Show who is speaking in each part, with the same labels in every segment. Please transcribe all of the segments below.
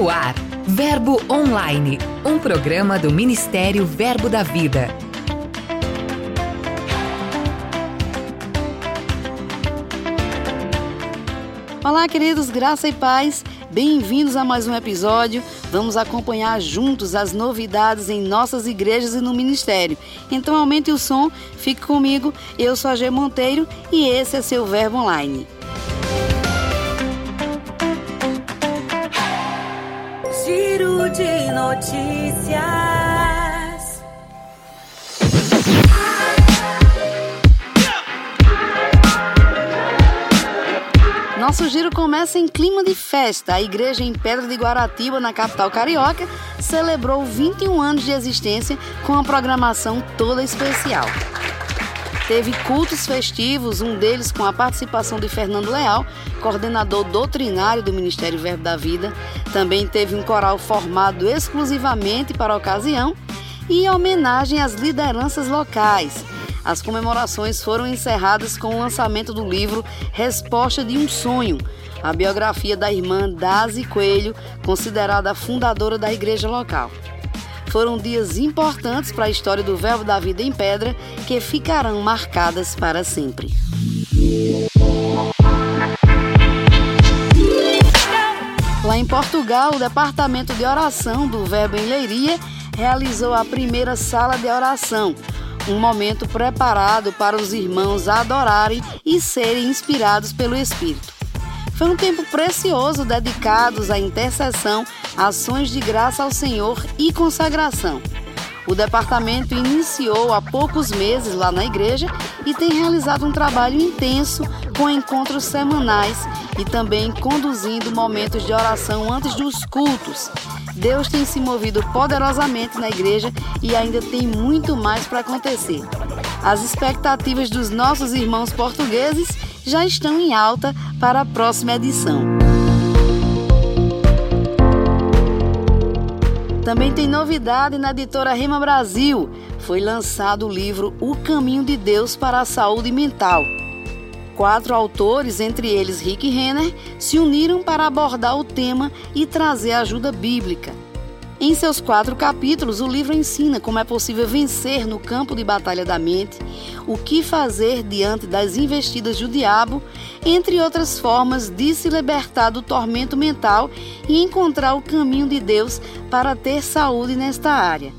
Speaker 1: No ar, Verbo Online, um programa do Ministério Verbo da Vida.
Speaker 2: Olá, queridos, graça e paz. Bem-vindos a mais um episódio. Vamos acompanhar juntos as novidades em nossas igrejas e no ministério. Então aumente o som, fique comigo. Eu sou a G Monteiro e esse é seu Verbo Online.
Speaker 3: De notícias.
Speaker 2: Nosso giro começa em clima de festa. A igreja em Pedra de Guaratiba, na capital carioca, celebrou 21 anos de existência com uma programação toda especial. Teve cultos festivos, um deles com a participação de Fernando Leal, coordenador doutrinário do Ministério Verbo da Vida. Também teve um coral formado exclusivamente para a ocasião e homenagem às lideranças locais. As comemorações foram encerradas com o lançamento do livro Resposta de um Sonho, a biografia da irmã Dazi Coelho, considerada a fundadora da igreja local. Foram dias importantes para a história do Verbo da Vida em Pedra que ficarão marcadas para sempre. Lá em Portugal, o Departamento de Oração do Verbo em Leiria realizou a primeira sala de oração, um momento preparado para os irmãos adorarem e serem inspirados pelo Espírito. Foi um tempo precioso dedicados à intercessão, ações de graça ao Senhor e consagração. O departamento iniciou há poucos meses lá na igreja e tem realizado um trabalho intenso com encontros semanais e também conduzindo momentos de oração antes dos cultos. Deus tem se movido poderosamente na igreja e ainda tem muito mais para acontecer. As expectativas dos nossos irmãos portugueses já estão em alta para a próxima edição. Também tem novidade na editora Rema Brasil. Foi lançado o livro O Caminho de Deus para a Saúde Mental. Quatro autores, entre eles Rick Renner, se uniram para abordar o tema e trazer ajuda bíblica. Em seus quatro capítulos, o livro ensina como é possível vencer no campo de batalha da mente, o que fazer diante das investidas do diabo, entre outras formas de se libertar do tormento mental e encontrar o caminho de Deus para ter saúde nesta área.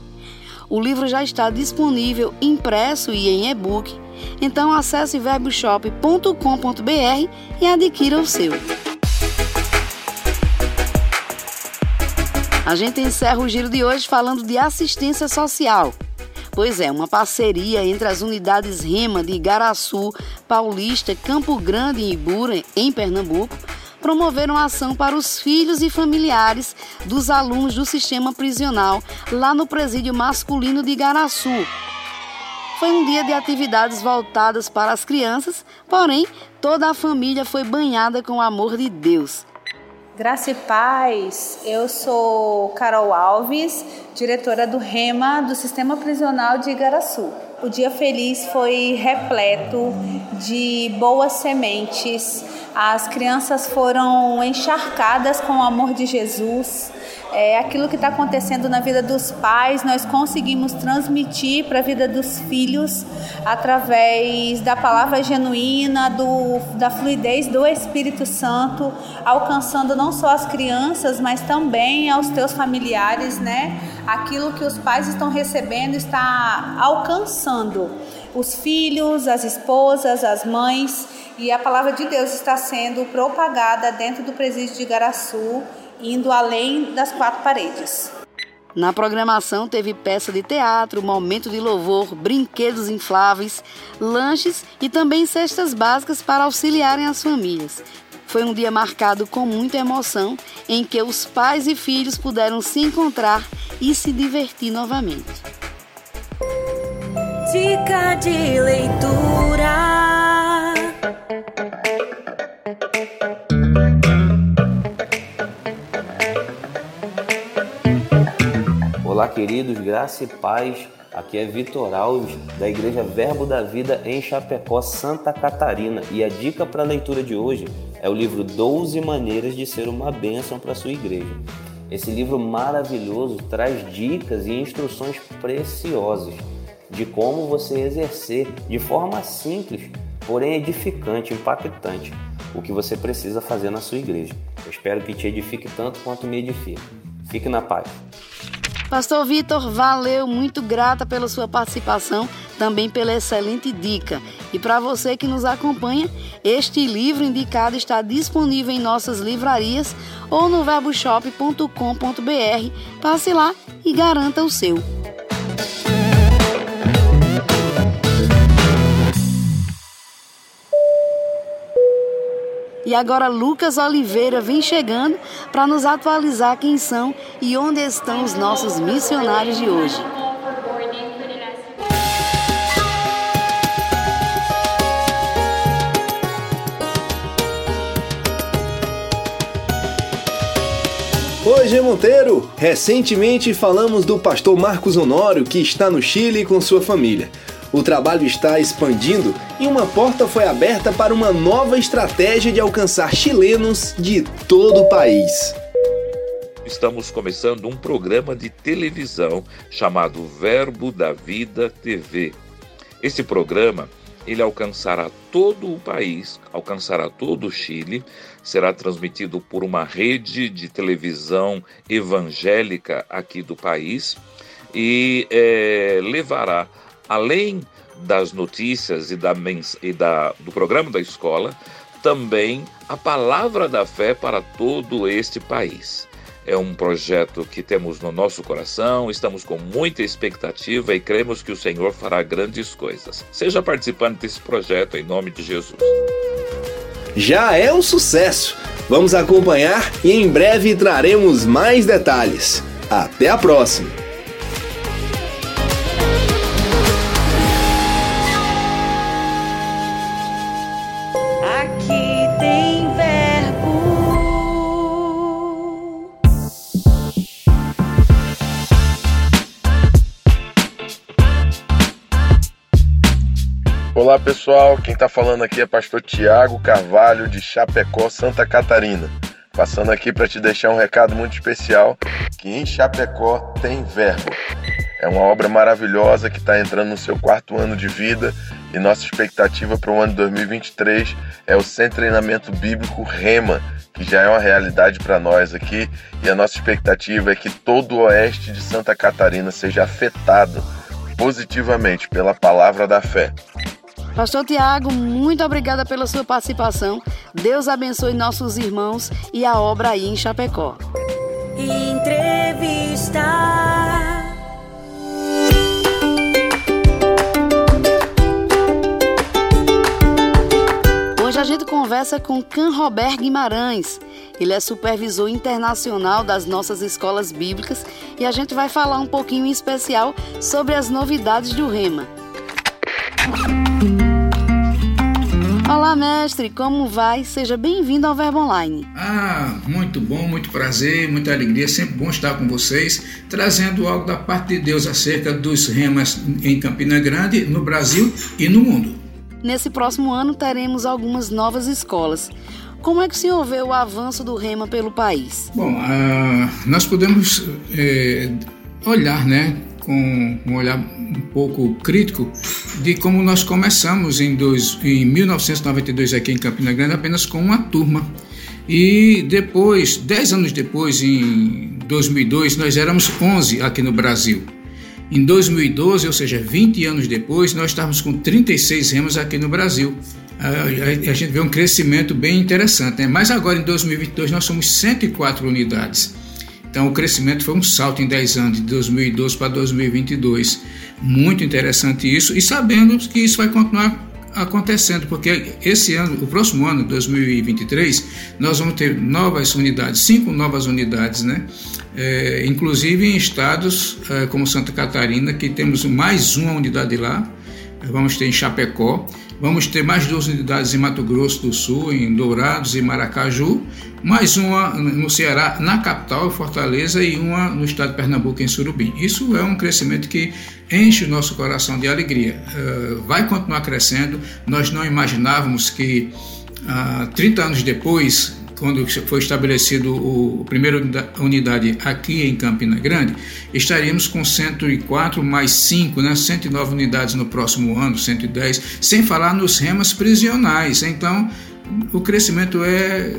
Speaker 2: O livro já está disponível impresso e em e-book, então acesse verboshop.com.br e adquira o seu. A gente encerra o giro de hoje falando de assistência social. Pois é, uma parceria entre as unidades REMA de Igaraçu, Paulista, Campo Grande e Ibura, em Pernambuco, promoveram ação para os filhos e familiares dos alunos do sistema prisional lá no presídio masculino de Igaraçu. Foi um dia de atividades voltadas para as crianças, porém toda a família foi banhada com o amor de Deus.
Speaker 4: Graça e paz, eu sou Carol Alves, diretora do REMA do Sistema Prisional de Igaraçu. O dia feliz foi repleto de boas sementes. As crianças foram encharcadas com o amor de Jesus é, aquilo que está acontecendo na vida dos pais, nós conseguimos transmitir para a vida dos filhos através da palavra genuína, do, da fluidez do Espírito Santo, alcançando não só as crianças, mas também aos teus familiares, né? Aquilo que os pais estão recebendo está alcançando os filhos, as esposas, as mães, e a palavra de Deus está sendo propagada dentro do presídio de Garaçu indo além das quatro paredes.
Speaker 2: Na programação teve peça de teatro, momento de louvor, brinquedos infláveis, lanches e também cestas básicas para auxiliarem as famílias. Foi um dia marcado com muita emoção, em que os pais e filhos puderam se encontrar e se divertir novamente.
Speaker 3: Dica de leitura.
Speaker 5: Queridos, graça e paz. Aqui é Vitor Alves, da Igreja Verbo da Vida em Chapecó, Santa Catarina. E a dica para a leitura de hoje é o livro 12 Maneiras de Ser uma Bênção para sua igreja. Esse livro maravilhoso traz dicas e instruções preciosas de como você exercer de forma simples, porém edificante, impactante, o que você precisa fazer na sua igreja. Eu espero que te edifique tanto quanto me edifica. Fique na paz.
Speaker 2: Pastor Vitor, valeu, muito grata pela sua participação, também pela excelente dica. E para você que nos acompanha, este livro indicado está disponível em nossas livrarias ou no verboshop.com.br. Passe lá e garanta o seu. E agora Lucas Oliveira vem chegando para nos atualizar quem são e onde estão os nossos missionários de hoje.
Speaker 6: Oi, G. Monteiro! Recentemente falamos do pastor Marcos Honório, que está no Chile com sua família. O trabalho está expandindo e uma porta foi aberta para uma nova estratégia de alcançar chilenos de todo o país.
Speaker 7: Estamos começando um programa de televisão chamado Verbo da Vida TV. Esse programa ele alcançará todo o país, alcançará todo o Chile, será transmitido por uma rede de televisão evangélica aqui do país e é, levará além das notícias e, da, e da, do programa da escola, também a palavra da fé para todo este país. É um projeto que temos no nosso coração, estamos com muita expectativa e cremos que o Senhor fará grandes coisas. Seja participante desse projeto em nome de Jesus.
Speaker 6: Já é um sucesso! Vamos acompanhar e em breve traremos mais detalhes. Até a próxima!
Speaker 8: Olá pessoal, quem está falando aqui é pastor Tiago Carvalho de Chapecó, Santa Catarina. Passando aqui para te deixar um recado muito especial, que em Chapecó tem verbo. É uma obra maravilhosa que está entrando no seu quarto ano de vida e nossa expectativa para o ano de 2023 é o Centro Treinamento Bíblico Rema, que já é uma realidade para nós aqui e a nossa expectativa é que todo o oeste de Santa Catarina seja afetado positivamente pela palavra da fé.
Speaker 2: Pastor Tiago, muito obrigada pela sua participação. Deus abençoe nossos irmãos e a obra aí em Chapecó.
Speaker 3: Entrevista.
Speaker 2: Hoje a gente conversa com Can Robert Guimarães. Ele é supervisor internacional das nossas escolas bíblicas e a gente vai falar um pouquinho em especial sobre as novidades do Rema. Olá, mestre, como vai? Seja bem-vindo ao Verbo Online.
Speaker 9: Ah, muito bom, muito prazer, muita alegria, sempre bom estar com vocês, trazendo algo da parte de Deus acerca dos remas em Campina Grande, no Brasil e no mundo.
Speaker 2: Nesse próximo ano teremos algumas novas escolas. Como é que o senhor vê o avanço do rema pelo país?
Speaker 9: Bom, ah, nós podemos é, olhar, né, com um olhar um pouco crítico de como nós começamos em, dois, em 1992 aqui em Campina Grande apenas com uma turma. E depois, 10 anos depois, em 2002, nós éramos 11 aqui no Brasil. Em 2012, ou seja, 20 anos depois, nós estávamos com 36 remos aqui no Brasil. A, gente vê um crescimento bem interessante. Né? Mas agora, em 2022, nós somos 104 unidades. Então, o crescimento foi um salto em 10 anos, de 2012 para 2022. Muito interessante isso, e sabendo que isso vai continuar acontecendo, porque esse ano, o próximo ano, 2023, nós vamos ter novas unidades, cinco novas unidades, né? É, inclusive em estados é, como Santa Catarina, que temos mais uma unidade lá, vamos ter em Chapecó, Vamos ter mais duas unidades em Mato Grosso do Sul, em Dourados e Maracaju, mais uma no Ceará, na capital, Fortaleza, e uma no estado de Pernambuco, em Surubim. Isso é um crescimento que enche o nosso coração de alegria. Uh, vai continuar crescendo. Nós não imaginávamos que uh, ah, 30 anos depois, quando foi estabelecido o primeira unidade aqui em Campina Grande, estaríamos com 104 mais 5, né, 109 unidades no próximo ano, 110, sem falar nos remas prisionais. Então, o crescimento é,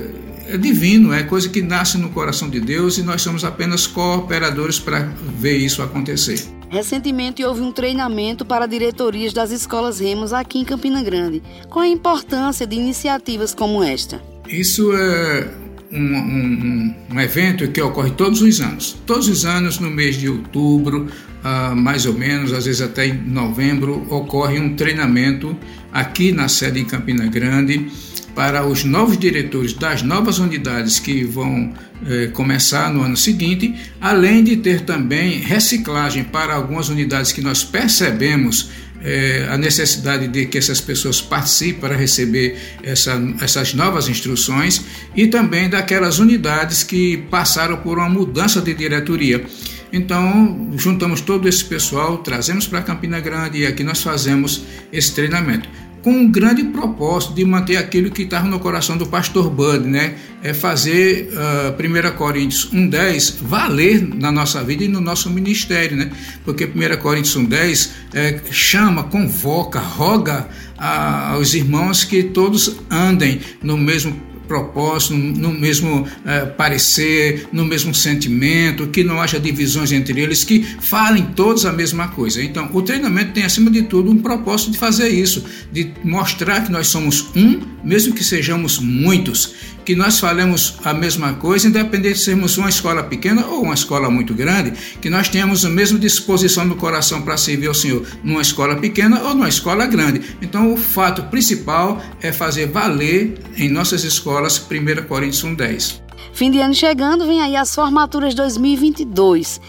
Speaker 9: é divino, é coisa que nasce no coração de Deus e nós somos apenas cooperadores para ver isso acontecer.
Speaker 2: Recentemente houve um treinamento para diretorias das escolas Remos aqui em Campina Grande. Qual a importância de iniciativas como esta?
Speaker 9: Isso é um, um, um, evento que ocorre todos os anos. Todos os anos, no mês de outubro, uh, mais ou menos, às vezes até em novembro, ocorre um treinamento aqui na sede em Campina Grande para os novos diretores das novas unidades que vão eh, começar no ano seguinte, além de ter também reciclagem para algumas unidades que nós percebemos eh, a necessidade de que essas pessoas participem para receber essa, essas novas instruções e também daquelas unidades que passaram por uma mudança de diretoria. Então, juntamos todo esse pessoal, trazemos para Campina Grande e aqui nós fazemos esse treinamento com um grande propósito de manter aquilo que estava no coração do pastor Bud, né? É fazer uh, ah, 1 Coríntios 1,10 valer na nossa vida e no nosso ministério, né? Porque 1 Coríntios 1,10 é, chama, convoca, roga a, aos irmãos que todos andem no mesmo propósito, no mesmo é, parecer, no mesmo sentimento, que não haja divisões entre eles, que falem todos a mesma coisa. Então, o treinamento tem, acima de tudo, um propósito de fazer isso, de mostrar que nós somos um, mesmo que sejamos muitos, que nós falemos a mesma coisa, independente de sermos uma escola pequena ou uma escola muito grande, que nós tenhamos a mesma disposição no coração para servir ao Senhor numa escola pequena ou numa escola grande. Então, o fato principal é fazer valer em nossas escolas 1 Coríntios 1,10.
Speaker 2: Fim de ano chegando, vem aí as formaturas 2022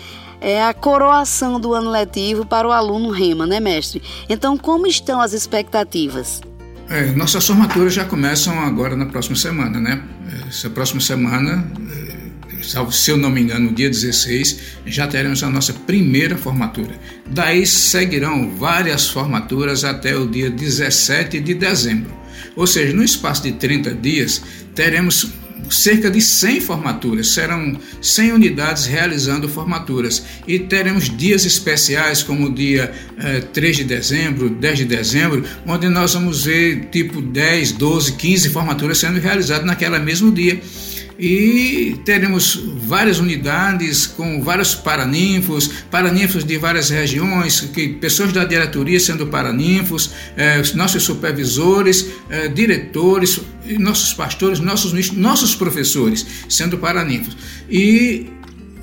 Speaker 2: é a coroação do ano letivo para o aluno Rema, né, mestre? Então, como estão as expectativas?
Speaker 9: É, nossas formaturas já começam agora na próxima semana, né? Essa próxima semana, é, se eu não me engano, no dia 16, já teremos a nossa primeira formatura. Daí seguirão várias formaturas até o dia 17 de dezembro. Ou seja, no espaço de 30 dias, teremos cerca de 100 formaturas, serão 100 unidades realizando formaturas. E teremos dias especiais como o dia eh, 3 de dezembro, 10 de dezembro, onde nós vamos ver tipo 10, 12, 15 formaturas sendo realizadas naquele mesmo dia e teremos várias unidades com vários paraninfos, paraninfos de várias regiões, que pessoas da diretoria sendo paraninfos, eh, nossos supervisores, eh, diretores, nossos pastores, nossos, nossos professores sendo paraninfos. E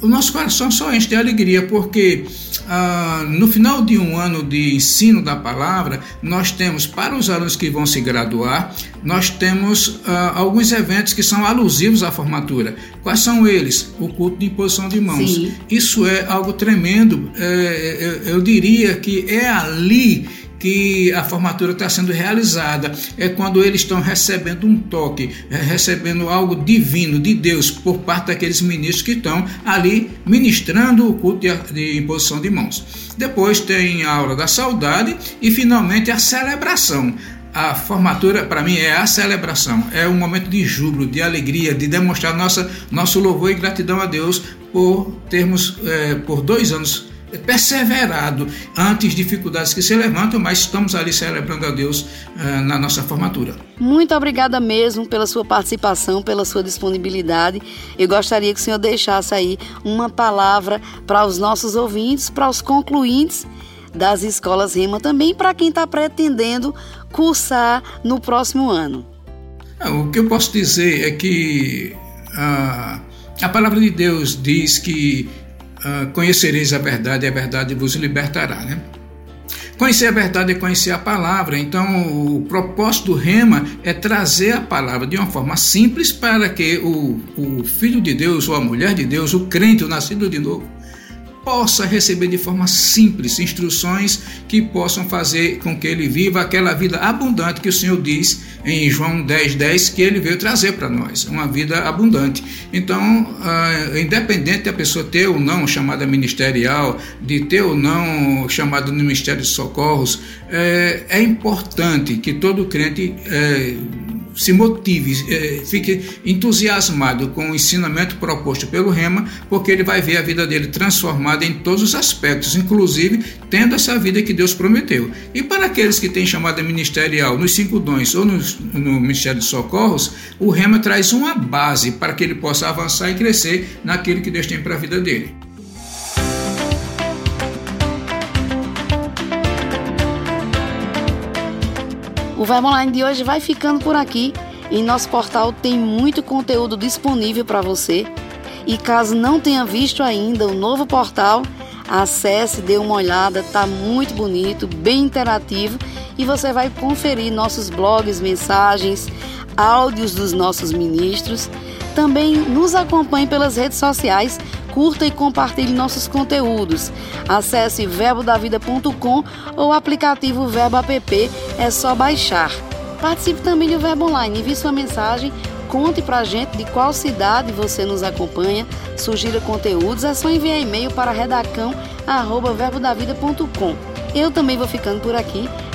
Speaker 9: o nosso coração só enche de alegria, porque ah, no final de um ano de ensino da palavra, nós temos, para os alunos que vão se graduar, nós temos ah, alguns eventos que são alusivos à formatura. Quais são eles? O culto de imposição de mãos. Sim. Isso é algo tremendo. É, eu, eu diria que é ali que a formatura está sendo realizada, é quando eles estão recebendo um toque, é, recebendo algo divino de Deus por parte daqueles ministros que estão ali ministrando o culto de, imposição de mãos. Depois tem a aula da saudade e finalmente a celebração. A formatura, para mim, é a celebração, é um momento de júbilo, de alegria, de demonstrar nossa, nosso louvor e gratidão a Deus por termos, é, por dois anos, perseverado ante as dificuldades que se levantam, mas estamos ali celebrando a Deus uh, na nossa formatura.
Speaker 2: Muito obrigada mesmo pela sua participação, pela sua disponibilidade. Eu gostaria que o senhor deixasse aí uma palavra para os nossos ouvintes, para os concluintes das escolas Rema, também para quem está pretendendo cursar no próximo ano.
Speaker 9: Ah, o que eu posso dizer é que a, a palavra de Deus diz que uh, conhecereis a verdade e a verdade vos libertará, né? Conhecer a verdade é conhecer a palavra. Então, o propósito do rema é trazer a palavra de uma forma simples para que o, o filho de Deus ou a mulher de Deus, o crente, o nascido de novo, possa receber de forma simples instruções que possam fazer com que ele viva aquela vida abundante que o Senhor diz em João 10, 10 que ele veio trazer para nós, uma vida abundante. Então, uh, independente da pessoa ter ou não chamada ministerial, de ter ou não chamada no Ministério de Socorros, é, é importante que todo crente é, se motive, é, fique entusiasmado com o ensinamento proposto pelo Rema, porque ele vai ver a vida dele transformada em todos os aspectos, inclusive tendo essa vida que Deus prometeu. E para aqueles que têm chamada ministerial nos cinco dons ou no Ministério de Socorros, o Rema traz uma base para que ele possa avançar e crescer naquilo que Deus tem para a vida dele.
Speaker 2: O Verbo Online de hoje vai ficando por aqui. Em nosso portal tem muito conteúdo disponível para você. E caso não tenha visto ainda o novo portal, acesse, dê uma olhada, tá muito bonito, bem interativo e você vai conferir nossos blogs, mensagens, áudios dos nossos ministros. Também nos acompanhe pelas redes sociais curta e compartilhe nossos conteúdos. Acesse verbodavida.com ou o aplicativo Verbo App, é só baixar. Participe também do Verbo Online, envie sua mensagem, conte pra gente de qual cidade você nos acompanha, sugira conteúdos, é só enviar e-mail para redacão@verbodavida.com. Eu também vou ficando por aqui.